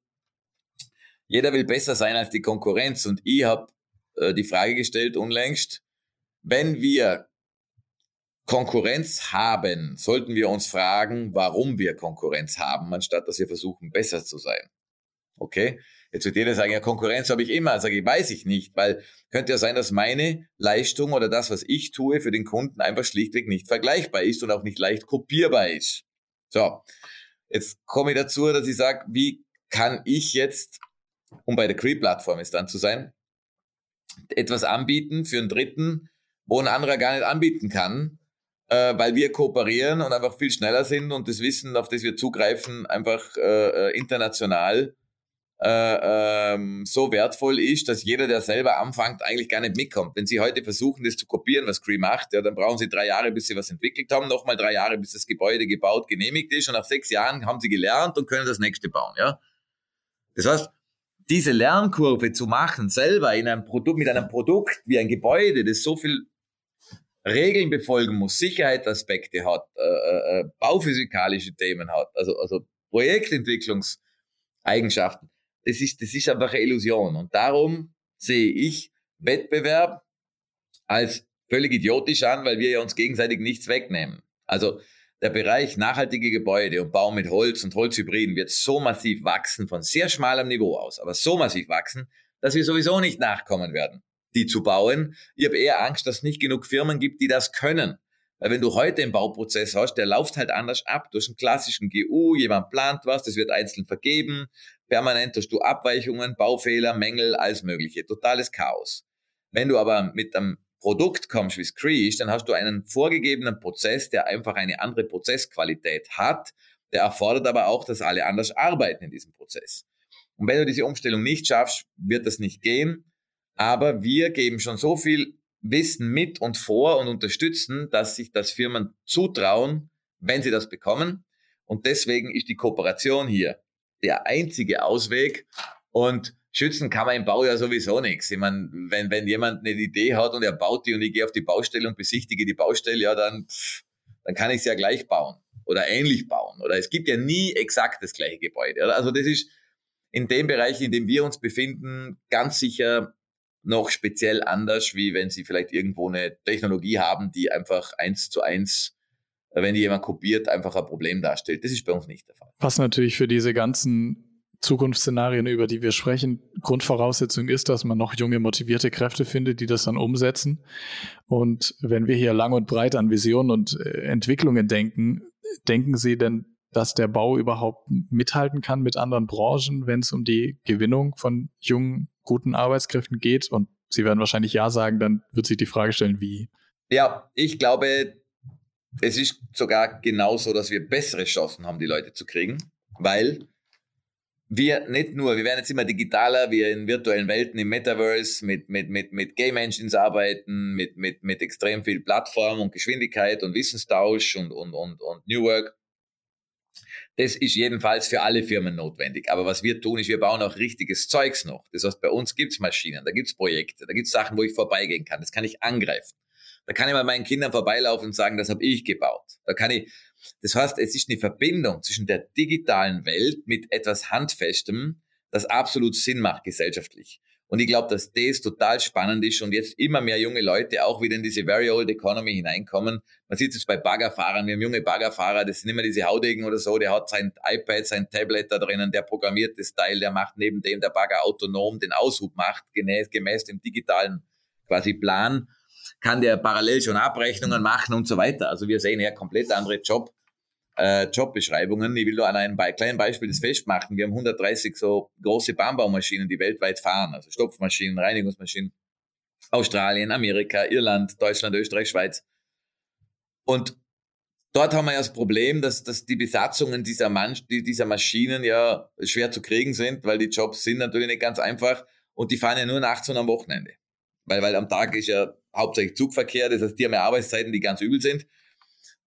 jeder will besser sein als die Konkurrenz. Und ich habe äh, die Frage gestellt unlängst, wenn wir Konkurrenz haben, sollten wir uns fragen, warum wir Konkurrenz haben, anstatt dass wir versuchen, besser zu sein. Okay? Jetzt wird jeder sagen, ja, Konkurrenz habe ich immer. Sage ich, weiß ich nicht, weil könnte ja sein, dass meine Leistung oder das, was ich tue, für den Kunden einfach schlichtweg nicht vergleichbar ist und auch nicht leicht kopierbar ist. So, jetzt komme ich dazu, dass ich sage, wie kann ich jetzt, um bei der Cree-Plattform jetzt dann zu sein, etwas anbieten für einen Dritten, wo ein anderer gar nicht anbieten kann, äh, weil wir kooperieren und einfach viel schneller sind und das Wissen, auf das wir zugreifen, einfach äh, äh international äh, ähm, so wertvoll ist, dass jeder, der selber anfängt, eigentlich gar nicht mitkommt. Wenn Sie heute versuchen, das zu kopieren, was Cree macht, ja, dann brauchen Sie drei Jahre, bis Sie was entwickelt haben, nochmal drei Jahre, bis das Gebäude gebaut, genehmigt ist und nach sechs Jahren haben Sie gelernt und können das nächste bauen. Ja, Das heißt, diese Lernkurve zu machen, selber in einem Produkt, mit einem Produkt wie ein Gebäude, das so viel Regeln befolgen muss, Sicherheitsaspekte hat, äh, äh, äh bauphysikalische Themen hat, also, also Projektentwicklungseigenschaften, das ist, das ist einfach eine Illusion. Und darum sehe ich Wettbewerb als völlig idiotisch an, weil wir ja uns gegenseitig nichts wegnehmen. Also der Bereich nachhaltige Gebäude und Bau mit Holz und Holzhybriden wird so massiv wachsen, von sehr schmalem Niveau aus, aber so massiv wachsen, dass wir sowieso nicht nachkommen werden, die zu bauen. Ich habe eher Angst, dass es nicht genug Firmen gibt, die das können. Weil wenn du heute einen Bauprozess hast, der läuft halt anders ab. Du hast einen klassischen GU, jemand plant was, das wird einzeln vergeben. Permanent hast du Abweichungen, Baufehler, Mängel, alles Mögliche. Totales Chaos. Wenn du aber mit einem Produkt kommst wie Screech, dann hast du einen vorgegebenen Prozess, der einfach eine andere Prozessqualität hat. Der erfordert aber auch, dass alle anders arbeiten in diesem Prozess. Und wenn du diese Umstellung nicht schaffst, wird das nicht gehen. Aber wir geben schon so viel Wissen mit und vor und unterstützen, dass sich das Firmen zutrauen, wenn sie das bekommen. Und deswegen ist die Kooperation hier der einzige Ausweg. Und schützen kann man im Bau ja sowieso nichts. Ich meine, wenn, wenn jemand eine Idee hat und er baut die und ich gehe auf die Baustelle und besichtige die Baustelle, ja, dann, dann kann ich es ja gleich bauen oder ähnlich bauen. Oder es gibt ja nie exakt das gleiche Gebäude. Oder? Also das ist in dem Bereich, in dem wir uns befinden, ganz sicher noch speziell anders, wie wenn Sie vielleicht irgendwo eine Technologie haben, die einfach eins zu eins, wenn die jemand kopiert, einfach ein Problem darstellt. Das ist bei uns nicht der Fall. Was natürlich für diese ganzen Zukunftsszenarien, über die wir sprechen, Grundvoraussetzung ist, dass man noch junge, motivierte Kräfte findet, die das dann umsetzen. Und wenn wir hier lang und breit an Visionen und äh, Entwicklungen denken, denken Sie denn, dass der Bau überhaupt mithalten kann mit anderen Branchen, wenn es um die Gewinnung von jungen, guten Arbeitskräften geht? Und Sie werden wahrscheinlich ja sagen, dann wird sich die Frage stellen, wie. Ja, ich glaube, es ist sogar genauso, dass wir bessere Chancen haben, die Leute zu kriegen, weil wir nicht nur, wir werden jetzt immer digitaler, wir in virtuellen Welten, im Metaverse, mit, mit, mit, mit Game Engines arbeiten, mit, mit, mit extrem viel Plattform und Geschwindigkeit und Wissenstausch und, und, und, und New Work. Das ist jedenfalls für alle Firmen notwendig. Aber was wir tun, ist, wir bauen auch richtiges Zeugs noch. Das heißt, bei uns gibt's Maschinen, da gibt's Projekte, da gibt's Sachen, wo ich vorbeigehen kann. Das kann ich angreifen. Da kann ich mal meinen Kindern vorbeilaufen und sagen, das habe ich gebaut. Da kann ich, das heißt, es ist eine Verbindung zwischen der digitalen Welt mit etwas Handfestem, das absolut Sinn macht gesellschaftlich. Und ich glaube, dass das total spannend ist und jetzt immer mehr junge Leute auch wieder in diese very old economy hineinkommen. Man sieht es bei Baggerfahrern, wir haben junge Baggerfahrer, das sind immer diese Haudegen oder so, der hat sein iPad, sein Tablet da drinnen, der programmiert das Teil, der macht neben dem der Bagger autonom den Aushub macht, gemäß, dem digitalen quasi Plan, kann der parallel schon Abrechnungen machen und so weiter. Also wir sehen ja komplett andere Job, äh, Jobbeschreibungen. Ich will nur an einem kleinen Beispiel das festmachen. Wir haben 130 so große Bahnbaumaschinen, die weltweit fahren, also Stopfmaschinen, Reinigungsmaschinen. Australien, Amerika, Irland, Deutschland, Österreich, Schweiz. Und dort haben wir ja das Problem, dass, dass die Besatzungen dieser, Mann, dieser Maschinen ja schwer zu kriegen sind, weil die Jobs sind natürlich nicht ganz einfach und die fahren ja nur nachts und am Wochenende. Weil, weil am Tag ist ja hauptsächlich Zugverkehr, das heißt, die haben ja Arbeitszeiten, die ganz übel sind.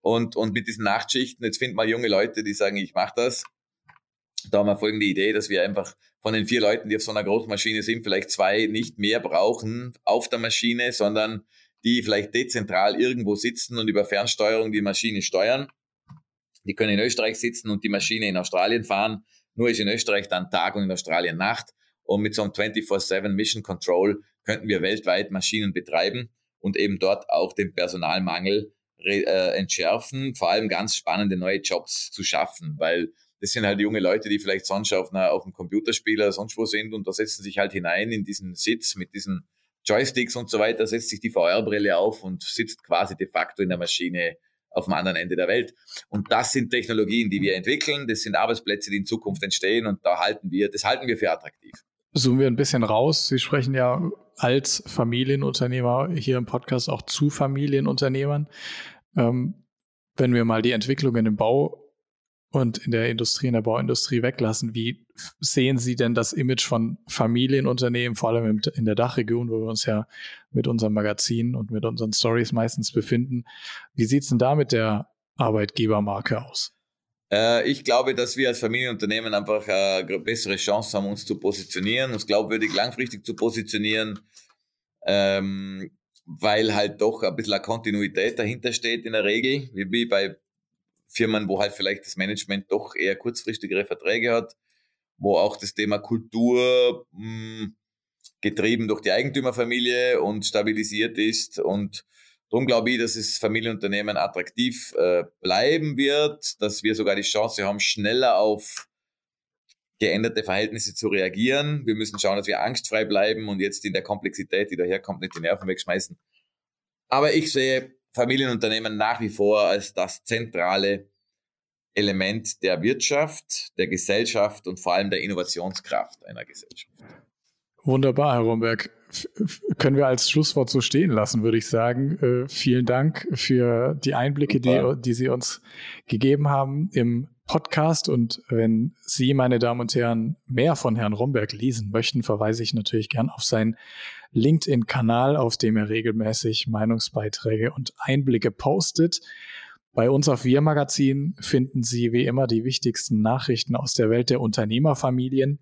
Und, und mit diesen Nachtschichten, jetzt finden wir junge Leute, die sagen, ich mache das. Da haben wir folgende Idee, dass wir einfach von den vier Leuten, die auf so einer großen Maschine sind, vielleicht zwei nicht mehr brauchen auf der Maschine, sondern die vielleicht dezentral irgendwo sitzen und über Fernsteuerung die Maschine steuern. Die können in Österreich sitzen und die Maschine in Australien fahren. Nur ist in Österreich dann Tag und in Australien Nacht. Und mit so einem 24-7 Mission Control könnten wir weltweit Maschinen betreiben und eben dort auch den Personalmangel äh, entschärfen, vor allem ganz spannende neue Jobs zu schaffen, weil das sind halt junge Leute, die vielleicht sonst auf, einer, auf einem Computerspiel oder sonst wo sind und da setzen sich halt hinein in diesen Sitz mit diesen Joysticks und so weiter, setzt sich die VR-Brille auf und sitzt quasi de facto in der Maschine auf dem anderen Ende der Welt. Und das sind Technologien, die wir entwickeln, das sind Arbeitsplätze, die in Zukunft entstehen und da halten wir, das halten wir für attraktiv. Zoomen wir ein bisschen raus. Sie sprechen ja als Familienunternehmer hier im Podcast auch zu Familienunternehmern. Ähm, wenn wir mal die Entwicklungen im Bau und in der Industrie, in der Bauindustrie weglassen, wie sehen Sie denn das Image von Familienunternehmen, vor allem in der Dachregion, wo wir uns ja mit unserem Magazin und mit unseren Stories meistens befinden? Wie sieht es denn da mit der Arbeitgebermarke aus? Äh, ich glaube, dass wir als Familienunternehmen einfach eine bessere Chance haben, uns zu positionieren, uns glaubwürdig langfristig zu positionieren, ähm, weil halt doch ein bisschen eine Kontinuität dahinter steht in der Regel, wie bei Firmen, wo halt vielleicht das Management doch eher kurzfristigere Verträge hat, wo auch das Thema Kultur hm, getrieben durch die Eigentümerfamilie und stabilisiert ist. Und darum glaube ich, dass es Familienunternehmen attraktiv äh, bleiben wird, dass wir sogar die Chance haben, schneller auf geänderte Verhältnisse zu reagieren. Wir müssen schauen, dass wir angstfrei bleiben und jetzt in der Komplexität, die daherkommt, nicht die Nerven wegschmeißen. Aber ich sehe Familienunternehmen nach wie vor als das zentrale Element der Wirtschaft, der Gesellschaft und vor allem der Innovationskraft einer Gesellschaft. Wunderbar, Herr Romberg. können wir als Schlusswort so stehen lassen, würde ich sagen. Äh, vielen Dank für die Einblicke, die, die Sie uns gegeben haben im Podcast. Und wenn Sie, meine Damen und Herren, mehr von Herrn Romberg lesen möchten, verweise ich natürlich gern auf seinen LinkedIn-Kanal, auf dem er regelmäßig Meinungsbeiträge und Einblicke postet. Bei uns auf Wir Magazin finden Sie wie immer die wichtigsten Nachrichten aus der Welt der Unternehmerfamilien.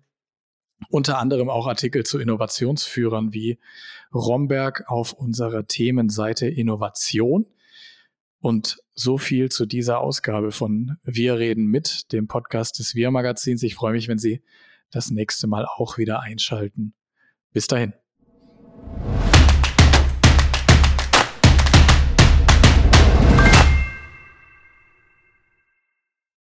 Unter anderem auch Artikel zu Innovationsführern wie Romberg auf unserer Themenseite Innovation. Und so viel zu dieser Ausgabe von Wir reden mit, dem Podcast des Wir Magazins. Ich freue mich, wenn Sie das nächste Mal auch wieder einschalten. Bis dahin.